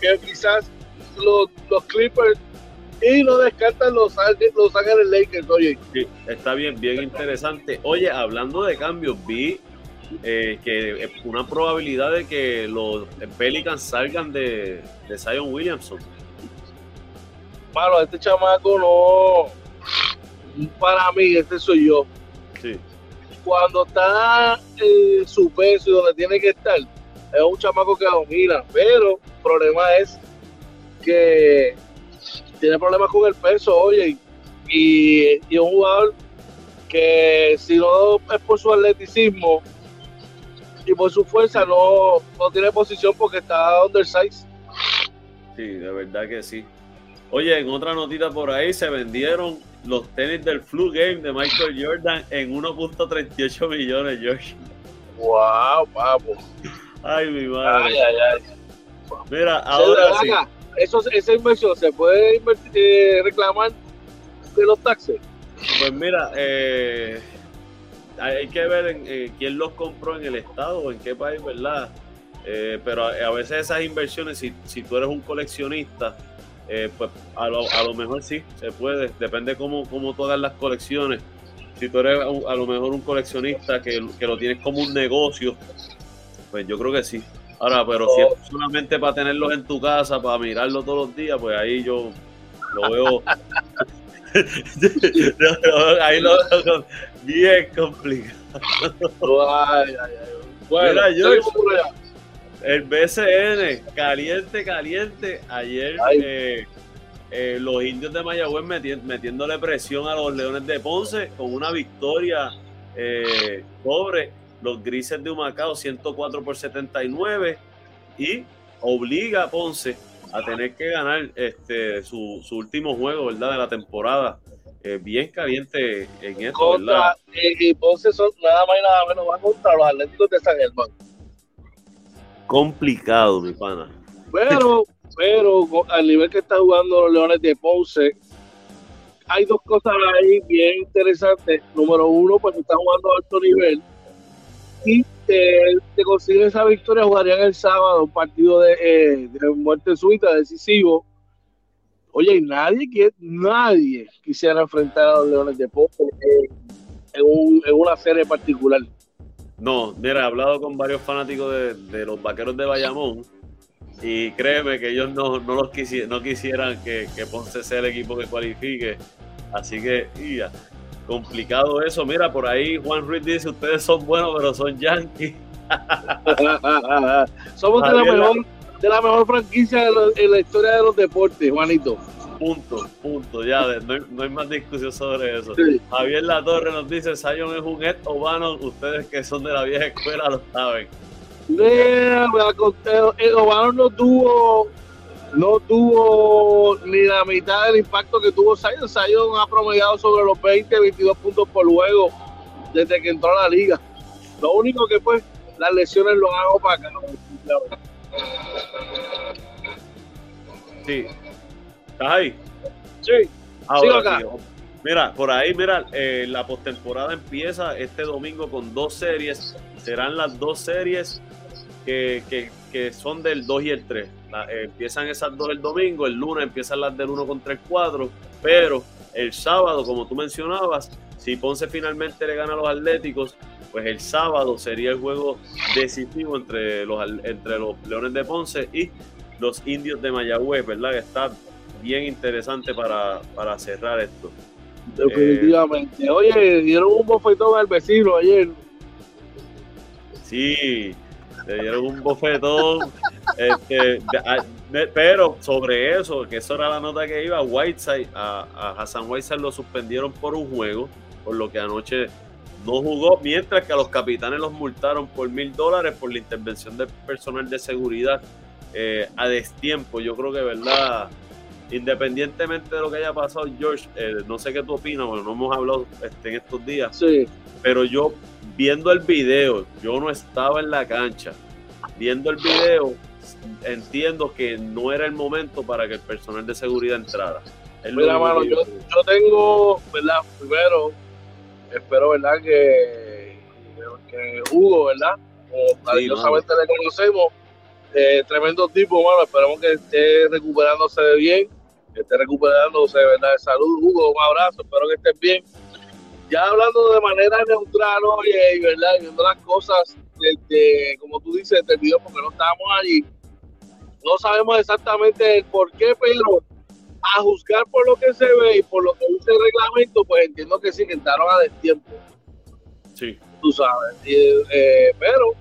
[SPEAKER 3] que quizás los, los Clippers y no descartan los, los Ángeles Lakers, oye.
[SPEAKER 2] Sí, está bien, bien interesante. Oye, hablando de cambios, vi eh, que es una probabilidad de que los Pelicans salgan de, de Zion Williamson.
[SPEAKER 3] Bueno, este chamaco no. Para mí, este soy yo. Sí cuando está en su peso y donde tiene que estar, es un chamaco que domina, pero el problema es que tiene problemas con el peso, oye, y, y un jugador que si no es por su atleticismo y por su fuerza no, no tiene posición porque está undersized.
[SPEAKER 2] Sí, de verdad que sí. Oye, en otra notita por ahí se vendieron los tenis del Flu Game de Michael Jordan en 1.38 millones, George.
[SPEAKER 3] ¡Wow, papo!
[SPEAKER 2] Ay, mi madre.
[SPEAKER 3] Ay, ay, ay.
[SPEAKER 2] Mira, ahora sí.
[SPEAKER 3] Eso, esa inversión se puede eh, reclamar de los taxes.
[SPEAKER 2] Pues mira, eh, hay que ver en, eh, quién los compró en el estado o en qué país, ¿verdad? pero a, veces esas inversiones, si, si tú eres un coleccionista, eh, pues a lo, a lo, mejor sí, se puede, depende cómo, cómo todas las colecciones. Si tú eres a, lo mejor un coleccionista que, que, lo tienes como un negocio, pues yo creo que sí. Ahora, pero si es solamente para tenerlos en tu casa, para mirarlo todos los días, pues ahí yo lo veo. ahí lo veo bien complicado.
[SPEAKER 3] Ay, ay, ay. Bueno,
[SPEAKER 2] el BCN, caliente, caliente. Ayer eh, eh, los indios de Mayagüez metiéndole presión a los Leones de Ponce con una victoria eh, sobre los Grises de Humacao 104 por 79 y obliga a Ponce a tener que ganar este su, último juego ¿verdad? de la temporada. bien caliente en esto,
[SPEAKER 3] contra, Y Ponce son nada más y nada menos va contra los Atléticos de San Germán
[SPEAKER 2] complicado, mi pana.
[SPEAKER 3] Pero, pero al nivel que está jugando los Leones de Ponce, hay dos cosas ahí bien interesantes. Número uno, pues está jugando a alto nivel. Y te consiguen esa victoria, jugarían el sábado un partido de, eh, muerte súbita decisivo. Oye, nadie, nadie quisiera enfrentar a los Leones de Ponce en, una serie particular.
[SPEAKER 2] No, mira, he hablado con varios fanáticos de, los vaqueros de Bayamón y créeme que ellos no, no los no quisieran que, Ponce sea el equipo que cualifique. Así que, ya, complicado eso. Mira, por ahí Juan Ruiz dice: Ustedes son buenos, pero son yankees.
[SPEAKER 3] Somos de la, mejor, de la mejor franquicia en la historia de los deportes, Juanito.
[SPEAKER 2] Punto, punto, ya, no hay, más discusión sobre eso. Javier La Torre nos dice, Sion es un Ed Obano, ustedes que son de la vieja escuela lo saben.
[SPEAKER 3] el Obano no tuvo no tuvo ni la mitad del impacto que tuvo Sion. Sion ha promediado sobre los 20, 22 puntos por juego desde que entró a la liga. Lo único que pues las lesiones lo hago para acá.
[SPEAKER 2] Sí, ¿Estás ahí?
[SPEAKER 3] Sí. Sigo acá.
[SPEAKER 2] Mira, por ahí, mira, eh, la postemporada empieza este domingo con dos series. Serán las dos series que, son del 2 y el 3. Eh, empiezan esas dos el domingo, el lunes empiezan las del 1 contra el 4, pero el sábado, como tú mencionabas, si Ponce finalmente le gana a los Atléticos, pues el sábado sería el juego decisivo entre los, entre los Leones de Ponce y los Indios de Mayagüez, ¿verdad? Que está bien interesante para, para cerrar esto.
[SPEAKER 3] Definitivamente. Oye, dieron un bofetón al vecino ayer.
[SPEAKER 2] Sí, le dieron un bofetón. este, pero sobre eso, que eso era la nota que iba, Whiteside, a, a Hassan Whiteside lo suspendieron por un juego, por lo que anoche no jugó, mientras que a los capitanes los multaron por mil dólares por la intervención del personal de seguridad eh, a destiempo. Yo creo que, ¿verdad? Independientemente de lo que haya pasado, George, eh, no sé qué tú opinas, bueno, no hemos hablado este, en estos días,
[SPEAKER 3] Sí,
[SPEAKER 2] pero yo viendo el video, yo no estaba en la cancha. Viendo el video, entiendo que no era el momento para que el personal de seguridad entrara.
[SPEAKER 3] Mira, mano, yo, tengo, ¿verdad? Primero, espero, ¿verdad? Que, que Hugo, ¿verdad? Como maravillosamente le conocemos, eh, tremendo tipo, mano. Esperemos que esté recuperándose de bien, que esté recuperándose, ¿verdad? De salud. Hugo, un abrazo, espero que estés bien. Ya hablando de manera neutral, oye, y ¿verdad? Y viendo las cosas, desde, como tú dices, desde el video, porque no estábamos allí. No sabemos exactamente el por qué, pero a juzgar por lo que se ve y por lo que dice el reglamento, pues entiendo que sí, que entraron a destiempo,
[SPEAKER 2] Sí,
[SPEAKER 3] tú sabes. Y, eh, pero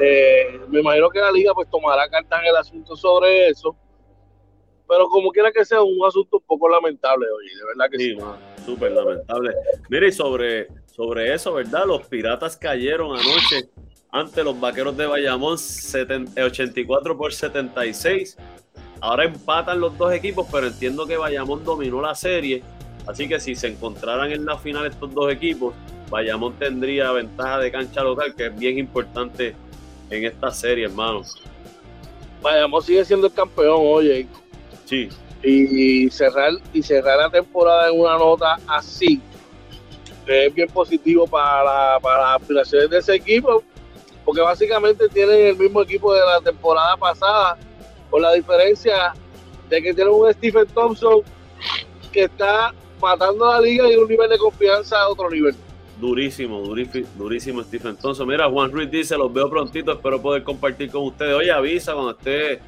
[SPEAKER 3] eh, me imagino que la liga pues tomará cartas en el asunto sobre eso. Pero como quiera que sea, un asunto un poco lamentable, oye, de verdad que sí.
[SPEAKER 2] sí, súper lamentable. Mire, y sobre, sobre eso, ¿verdad? Los piratas cayeron anoche ante los vaqueros de Bayamón 70 84 por 76. Ahora empatan los dos equipos, pero entiendo que Bayamón dominó la serie. Así que si se encontraran en la final estos dos equipos, Bayamón tendría ventaja de cancha local, que es bien importante en esta serie, hermano.
[SPEAKER 3] Bayamón sigue siendo el campeón, oye,
[SPEAKER 2] Sí,
[SPEAKER 3] y cerrar y cerrar la temporada en una nota así es bien positivo para, para las aspiraciones de ese equipo porque básicamente tienen el mismo equipo de la temporada pasada con la diferencia de que tienen un Stephen Thompson que está matando a la liga y un nivel de confianza a otro nivel
[SPEAKER 2] durísimo, durísimo, durísimo Stephen Thompson. Mira, Juan Ruiz dice, los veo prontito, espero poder compartir con ustedes. Oye, avisa cuando esté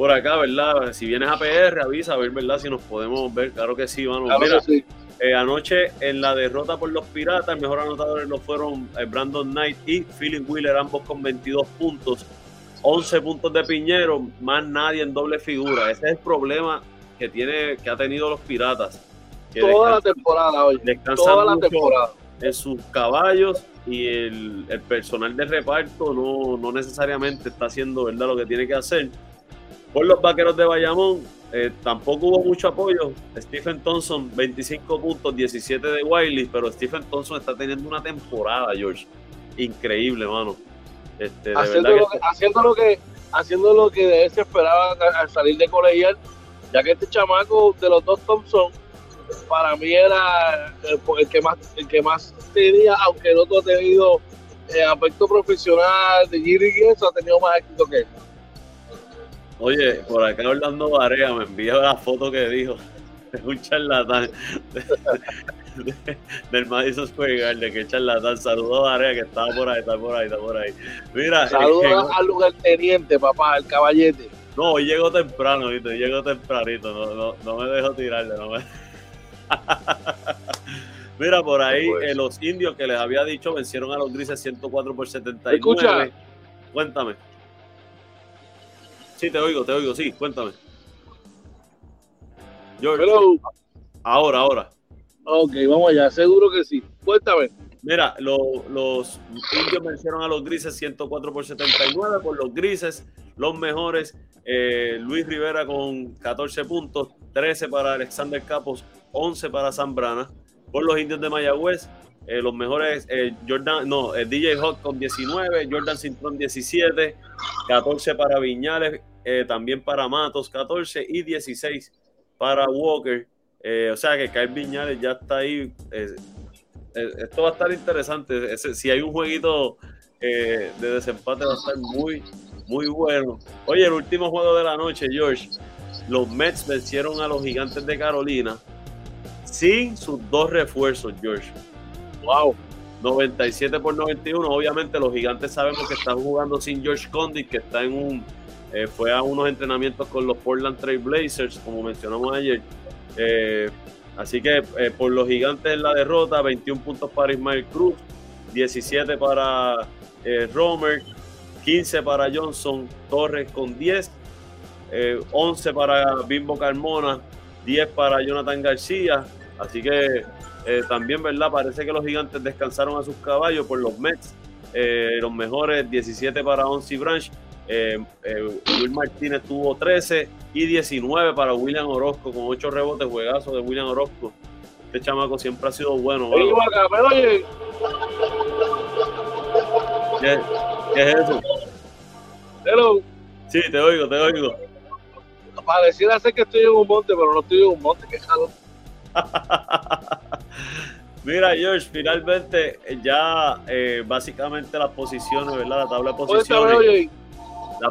[SPEAKER 2] por acá, ¿verdad? Si vienes a PR, avisa, a ver, ¿verdad? Si nos podemos ver. Claro que sí, mano.
[SPEAKER 3] Claro
[SPEAKER 2] Mira,
[SPEAKER 3] que sí.
[SPEAKER 2] eh, anoche en la derrota por los Piratas, el mejor anotadores lo fueron eh, Brandon Knight y Philip Wheeler, ambos con 22 puntos. 11 puntos de Piñero, más nadie en doble figura. Ese es el problema que, tiene, que ha tenido los Piratas. Que
[SPEAKER 3] toda la temporada hoy toda la temporada
[SPEAKER 2] en sus caballos y el, el personal de reparto no, no necesariamente está haciendo verdad lo que tiene que hacer. Por los vaqueros de Bayamón, eh, tampoco hubo mucho apoyo. Stephen Thompson, 25 puntos, 17 de Wiley, pero Stephen Thompson está teniendo una temporada, George. Increíble, mano. Este, de
[SPEAKER 3] haciendo lo,
[SPEAKER 2] que
[SPEAKER 3] que, haciendo lo que haciendo lo que de él se esperaba al- al salir de colegial ya que este chamaco de los dos Thompson para mí era el, el que más el que más tenía aunque el otro ha tenido eh, aspecto profesional de Giri y eso ha tenido más éxito que él
[SPEAKER 2] Oye, por acá Orlando Varea me envía la foto que dijo. Es un charlatán de- de- del Madison Square Garden, que charlatán. Saludos a Varea que estaba por ahí, está por ahí, está por ahí. Mira,
[SPEAKER 3] saludos
[SPEAKER 2] eh,
[SPEAKER 3] al lugarteniente papá el caballete
[SPEAKER 2] no, hoy llegó temprano, ¿viste? Llegó tempranito, no, no, no me dejo tirarle, no me... Mira, por ahí
[SPEAKER 3] puede
[SPEAKER 2] eh, los indios que les había dicho vencieron a los grises 104 por 79.
[SPEAKER 3] escucha?
[SPEAKER 2] Cuéntame. Sí, te oigo, te oigo, sí, cuéntame. George,
[SPEAKER 3] pero
[SPEAKER 2] ahora, ahora.
[SPEAKER 3] ok vamos allá seguro que sí cuéntame
[SPEAKER 2] Mira, lo- los indios vencieron a los grises 104 por 79. Por los grises, los mejores. eh, Luis Rivera con 14 puntos, 13 para Alexander Capos, 11 para Zambrana. Por los indios de Mayagüez, eh, los mejores, eh, Jordan, no, eh, DJ Hawk con 19, Jordan Cintrón 17, 14 para Viñales, eh, también para Matos 14 y 16 para Walker. Eh, o sea que Kyle Viñales ya está ahí. eh, esto va a estar interesante. Si hay un jueguito de desempate, va a estar muy, muy bueno. Oye, el último juego de la noche, George. Los Mets vencieron a los Gigantes de Carolina sin sus dos refuerzos, George.
[SPEAKER 3] wow
[SPEAKER 2] 97 por 91. Obviamente, los Gigantes sabemos que están jugando sin George Condit, que está en un. Eh, fue a unos entrenamientos con los Portland Trail Blazers, como mencionamos ayer. Eh, así que eh, por los Gigantes en la derrota, 21 puntos para Ismael Cruz, 17 para Romer, 15 para Johnson Torres con 10, eh, 11 para Bimbo Carmona, 10 para Jonathan García. Así que también, ¿verdad? Parece que los gigantes descansaron a sus caballos por los Mets. Los mejores 17 para Onsi Branch. Eh, Will Martínez tuvo 13 y 19 para William Orozco con 8 rebotes, juegazo de William Orozco. Este chamaco siempre ha sido bueno. ¿Qué, es eso?
[SPEAKER 3] Hello.
[SPEAKER 2] Sí, te oigo, te oigo.
[SPEAKER 3] Pareciera ser que estoy en un monte, pero no estoy en un monte, que
[SPEAKER 2] Mira, George, finalmente ya eh, básicamente las posiciones, ¿verdad? La tabla de posiciones.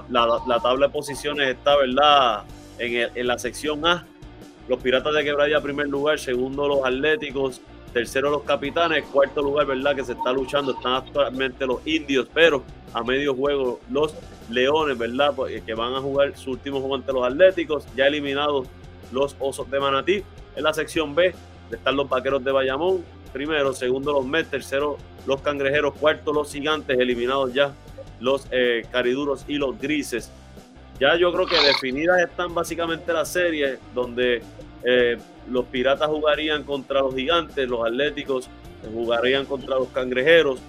[SPEAKER 2] La, tabla de posiciones está, ¿verdad? En, en, la sección A. Los Piratas de Quebradilla, primer lugar. Segundo, los Atléticos. Tercero, los Capitanes. Cuarto lugar, ¿verdad? Que se está luchando. Están actualmente los Indios, pero a medio juego los Leones, ¿verdad? Pues, que van a jugar su último juego ante los Atléticos. Ya eliminados los Osos de Manatí. En la sección B están los Vaqueros de Bayamón, primero, segundo los Mets, tercero los Cangrejeros, cuarto los Gigantes, eliminados ya los eh, Cariduros y los Grises. Ya yo creo que definidas están básicamente las series donde eh, los Piratas jugarían contra los Gigantes, los Atléticos jugarían contra los Cangrejeros,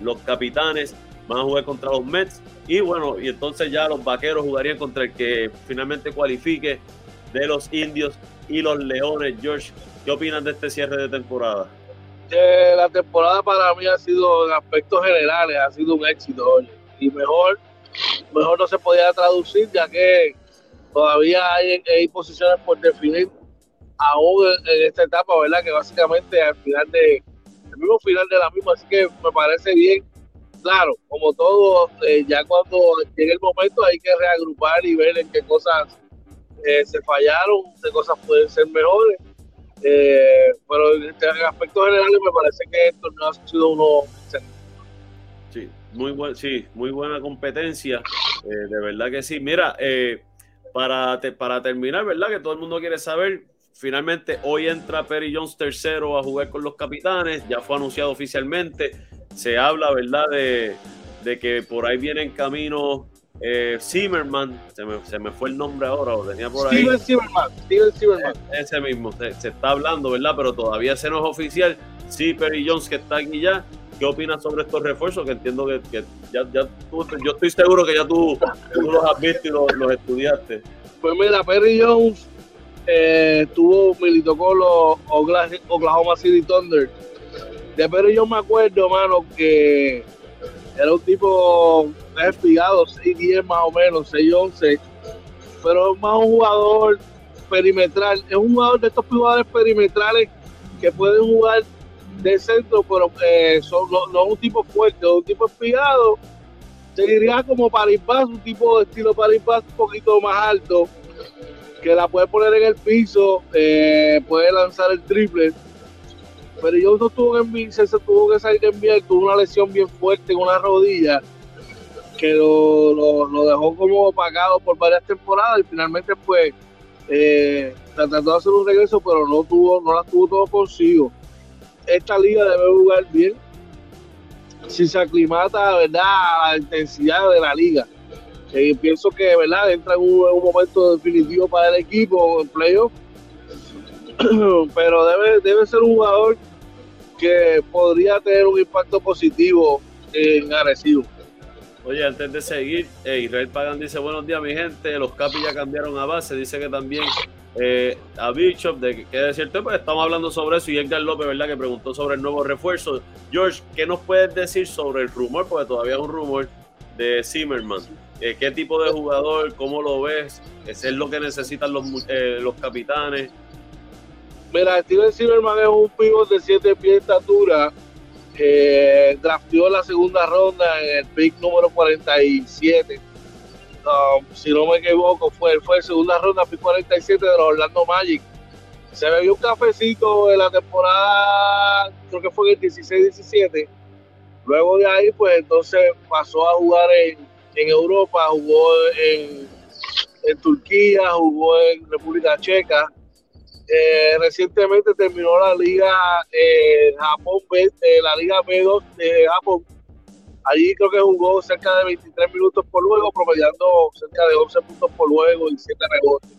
[SPEAKER 2] los Capitanes van a jugar contra los Mets y bueno, y entonces ya los Vaqueros jugarían contra el que finalmente cualifique de los Indios y los Leones. George, ¿qué opinas de este cierre de temporada?
[SPEAKER 3] La temporada para mí ha sido, en aspectos generales, ha sido un éxito, y mejor, mejor no se podía traducir, ya que todavía hay, posiciones por definir aún en, esta etapa, ¿verdad? Que básicamente al final de, el mismo final de la misma, así que me parece bien. Claro, como todo, eh, ya cuando llegue el momento hay que reagrupar y ver en qué cosas eh, se fallaron, qué cosas pueden ser mejores eh, pero en aspectos generales me parece que esto no ha sido uno
[SPEAKER 2] Sí, muy, buen, sí, muy buena competencia, eh, de verdad que sí. Mira, eh, para, para terminar, ¿verdad? Que todo el mundo quiere saber, finalmente hoy entra Perry Jones tercero a jugar con los capitanes, ya fue anunciado oficialmente, se habla, ¿verdad? De, de que por ahí viene en camino eh, Zimmerman, se me, se me, fue el nombre ahora, lo tenía por
[SPEAKER 3] ahí. Steven Zimmerman, Steven Zimmerman.
[SPEAKER 2] Eh, ese mismo, se, está hablando, ¿verdad? Pero todavía se no es oficial. Sí, Perry Jones, que está aquí ya. ¿Qué opinas sobre estos refuerzos? Que entiendo que, ya, ya tú, yo estoy seguro que ya tú, los has visto y los, estudiaste.
[SPEAKER 3] Pues mira, Perry Jones eh, tuvo, militó con los Oklahoma City Thunder. De Perry Jones me acuerdo, mano, que era un tipo espigado, 6'10 más o menos, 6'11, pero es más un jugador perimetral, es un jugador de estos jugadores perimetrales que pueden jugar de centro, pero eh, son, no, es un tipo fuerte, es un tipo espigado, se diría como Paribas, un tipo de estilo Paribas un poquito más alto, que la puede poner en el piso, eh, puede lanzar el triple pero yo no tuvo en se tuvo que salir en enviar, tuvo una lesión bien fuerte en una rodilla que lo, lo, dejó como apagado por varias temporadas y finalmente pues eh, trató de hacer un regreso pero no tuvo no la tuvo todo consigo. Esta liga debe jugar bien si se aclimata verdad a la intensidad de la liga. Eh, pienso que verdad entra en un, momento definitivo para el equipo en playoff. Pero debe, debe ser un jugador que podría tener un impacto positivo en Arecibo.
[SPEAKER 2] Oye, antes de seguir, eh, Israel Pagan dice, buenos días mi gente, los Capis ya cambiaron a base, dice que también eh, a Bishop, de que pues estamos hablando sobre eso y Edgar López, ¿verdad? Que preguntó sobre el nuevo refuerzo. George, ¿qué nos puedes decir sobre el rumor? Porque todavía es un rumor de Zimmerman. Eh, ¿Qué tipo de jugador? ¿Cómo lo ves? ¿Es lo que necesitan los, los capitanes?
[SPEAKER 3] Mira, Steven Silverman es un pivot de 7 pies de estatura. Eh, drafteó la segunda ronda en el pick número 47. Um, si no me equivoco, fue, fue segunda ronda, pick 47 de los Orlando Magic. Se bebió un cafecito en la temporada, creo que fue en el 16-17. Luego de ahí, pues entonces pasó a jugar en, en Europa, jugó en, en Turquía, jugó en República Checa eh, recientemente terminó la liga eh, Japón B, eh, la liga B2 de Japón. Allí creo que jugó cerca de 23 minutos por juego, promediando cerca de 11 puntos por juego y 7 rebotes.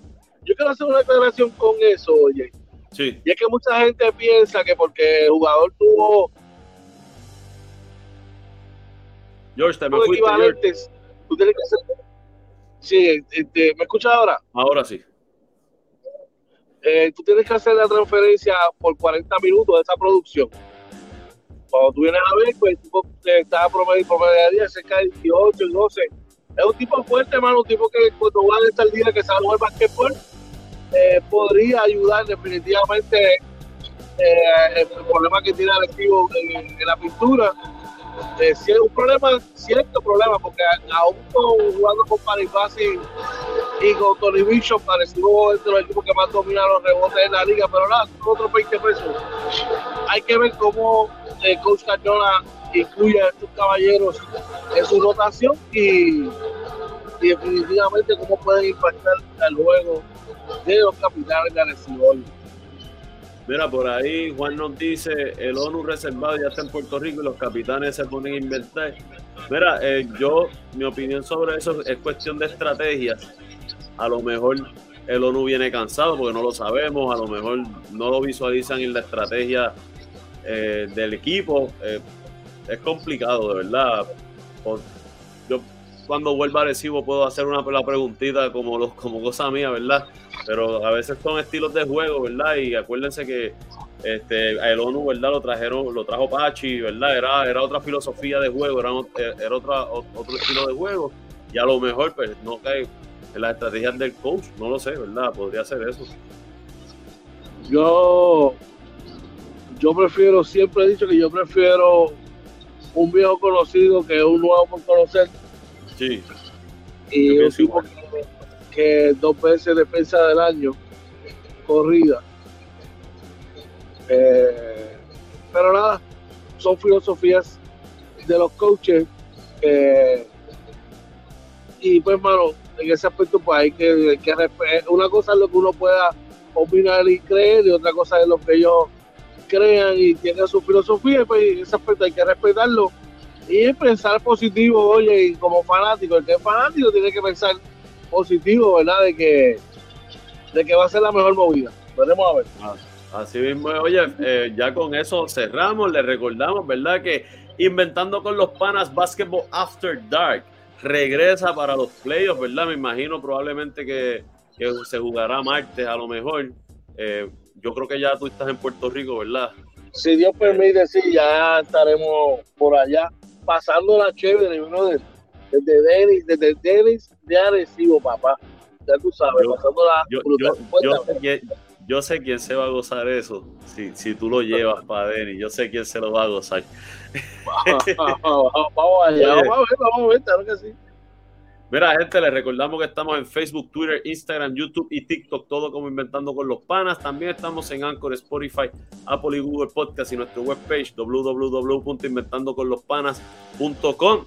[SPEAKER 3] Yo quiero hacer una declaración con eso, oye.
[SPEAKER 2] Sí.
[SPEAKER 3] Y es que mucha gente piensa que porque el jugador tuvo
[SPEAKER 2] George, te me fuiste, George.
[SPEAKER 3] tú tienes que hacer. Sí, este, ¿me escuchas ahora?
[SPEAKER 2] Ahora sí.
[SPEAKER 3] Eh, tú tienes que hacer la transferencia por 40 minutos de esa producción. Cuando tú vienes a ver, pues el tipo eh, está promedio, promedio cerca de 18, 12. Es un tipo fuerte, hermano, un tipo que cuando va a estar día que sabe jugar basquetbol, eh, podría ayudar definitivamente eh, el problema que tiene Arecibo en, en la pintura. Eh, si un problema, cierto problema, porque aún jugando con Paribas y, con Tony Bishop, Arecibo es de los equipos que más dominan los rebotes en la liga, pero nada, son otros 20 pesos. Hay que ver cómo eh, Coach Cañona incluye a estos caballeros en su rotación y, y definitivamente cómo pueden impactar al juego de los capitanes de Arecibo.
[SPEAKER 2] Mira, por ahí Juan nos dice, el ONU reservado ya está en Puerto Rico y los capitanes se ponen a inventar. Mira, eh, yo, mi opinión sobre eso es cuestión de estrategias. A lo mejor el ONU viene cansado porque no lo sabemos, a lo mejor no lo visualizan en la estrategia eh, del equipo. Eh, es complicado, de verdad. Yo cuando vuelva a Arecibo puedo hacer una la preguntita como, los, como cosa mía, ¿verdad? pero a veces son estilos de juego, ¿verdad? Y acuérdense que este, el ONU, ¿verdad? Lo trajeron, lo trajo Pachi, ¿verdad? Era, era otra filosofía de juego, era, era otra, otro estilo de juego. Y a lo mejor, pues, no cae en las estrategias del coach, no lo sé, ¿verdad? Podría ser eso.
[SPEAKER 3] Yo, yo prefiero, siempre he dicho que yo prefiero un viejo conocido que un nuevo por conocer
[SPEAKER 2] Sí,
[SPEAKER 3] y un tipo que, que dos veces defensa del año corrida. Eh, pero nada, son filosofías de los coaches eh, y pues mano, en ese aspecto pues hay que, hay que respe- una cosa es lo que uno pueda opinar y creer y otra cosa es lo que ellos crean y tienen su filosofía y pues en ese aspecto hay que respetarlo y pensar positivo, oye, y como fanático, el que es fanático tiene que pensar positivo, ¿verdad? De que, de que va a ser la mejor movida. Veremos a ver.
[SPEAKER 2] así mismo. Oye, eh, ya con eso cerramos, le recordamos, ¿verdad? Que Inventando con los Panas Basketball After Dark regresa para los playoffs, ¿verdad? Me imagino probablemente que, que se jugará martes a lo mejor. Eh, yo creo que ya tú estás en Puerto Rico, ¿verdad?
[SPEAKER 3] Si Dios permite, sí, ya estaremos por allá pasando la chévere, uno de, desde Denis, desde Denis de Arecibo, papá. Ya tú sabes,
[SPEAKER 2] Yo-
[SPEAKER 3] pasando la
[SPEAKER 2] Yo,
[SPEAKER 3] brutal.
[SPEAKER 2] yo, sé quién, yo sé quién se va a gozar eso. Si, si tú lo llevas para Denny, yo sé quién se lo va a gozar.
[SPEAKER 3] vamos allá, vamos a ver, vamos a ver, claro que sí.
[SPEAKER 2] Mira, gente, les recordamos que estamos en Facebook, Twitter, Instagram, YouTube y TikTok, todo como Inventando con los Panas. También estamos en Anchor, Spotify, Apple y Google Podcast y nuestra webpage www.inventandoconlospanas.com.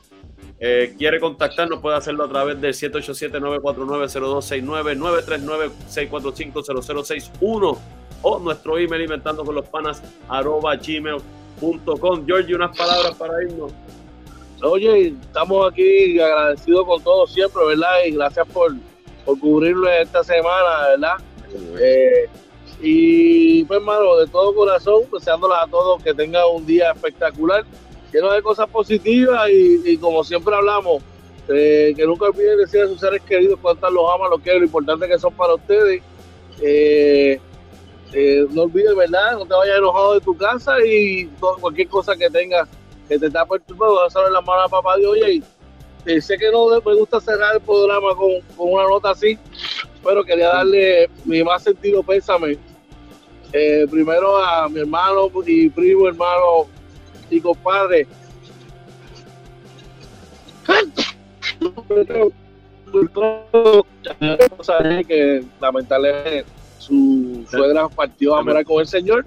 [SPEAKER 2] Eh, quiere contactarnos, puede hacerlo a través del 787-949-0269, 939-645-0061 o nuestro email inventando con los panas arroba gmail.com. Georgie, unas palabras para irnos.
[SPEAKER 3] Oye, estamos aquí agradecidos con todos siempre, ¿verdad? Y gracias por, por cubrirlo esta semana, ¿verdad? Eh, y pues, hermano, de todo corazón, deseándoles a todos que tengan un día espectacular, lleno de cosas positivas y, como siempre hablamos, eh, que nunca olviden decir a sus seres queridos cuántas los aman, los quieren, lo importante que son para ustedes. Eh, no olvides, ¿verdad? No te vayas enojado de tu casa y cualquier cosa que tengas que te está perturbando, vas a ver la mano a papá Dios. Oye, eh, sé que no me gusta cerrar el programa con, con una nota así, pero quería darle mi más sentido pésame. eh, primero a mi hermano y primo, hermano y compadre. que lamentablemente su suegra partió a morar con el señor.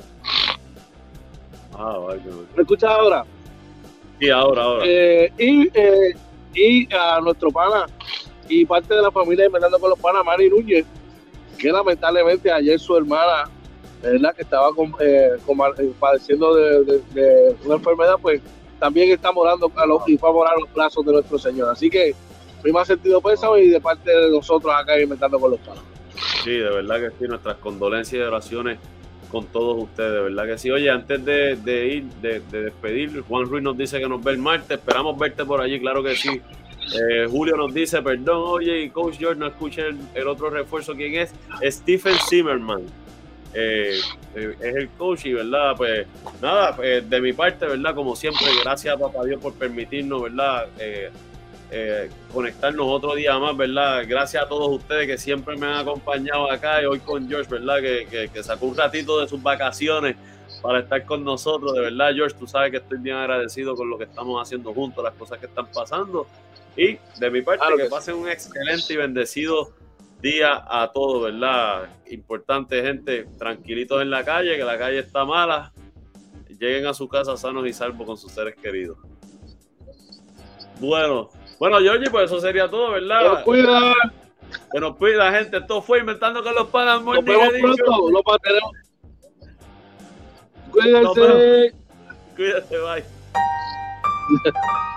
[SPEAKER 2] Ah, vaya.
[SPEAKER 3] ¿Me escuchas ahora?
[SPEAKER 2] Sí, ahora, ahora.
[SPEAKER 3] Eh, y, eh, y a nuestro pana y parte de la familia de Inventando con los Panas, Mari Núñez, que lamentablemente ayer su hermana, ¿verdad? que estaba con, eh, con- padeciendo de, de- de una enfermedad, pues también está morando a los, y fue a morar a los brazos de nuestro Señor. Así que mi más sentido pésame y de parte de nosotros acá en Inventando con los Panas.
[SPEAKER 2] Sí, de verdad que sí, nuestras condolencias y oraciones con todos ustedes, ¿verdad que sí? Oye, antes de, ir, de, despedir, Juan Ruiz nos dice que nos ve el martes, esperamos verte por allí, claro que sí. Eh, Julio nos dice, perdón, oye, y Coach George, no escuché el, otro refuerzo, ¿quién es? Stephen Zimmerman. Eh, eh, es el coach y, ¿verdad? Pues nada, de mi parte, ¿verdad? Como siempre, gracias a Papá Dios por permitirnos, ¿verdad? Conectarnos otro día más, ¿verdad? Gracias a todos ustedes que siempre me han acompañado acá y hoy con George, ¿verdad? Que, que sacó un ratito de sus vacaciones para estar con nosotros. De verdad, George, tú sabes que estoy bien agradecido con lo que estamos haciendo juntos, las cosas que están pasando. Y de mi parte, que, pasen un excelente y bendecido día a todos, ¿verdad? Importante, gente, tranquilitos en la calle, que la calle está mala. Lleguen a su casa sanos y salvos con sus seres queridos. Bueno, bueno, Georgie, pues eso sería todo, ¿verdad?
[SPEAKER 3] Cuida.
[SPEAKER 2] Que nos cuida, gente. Esto fue Inventando con los Panas
[SPEAKER 3] Nos vemos pronto. Lo. Cuídense.
[SPEAKER 2] Cuídate, bye.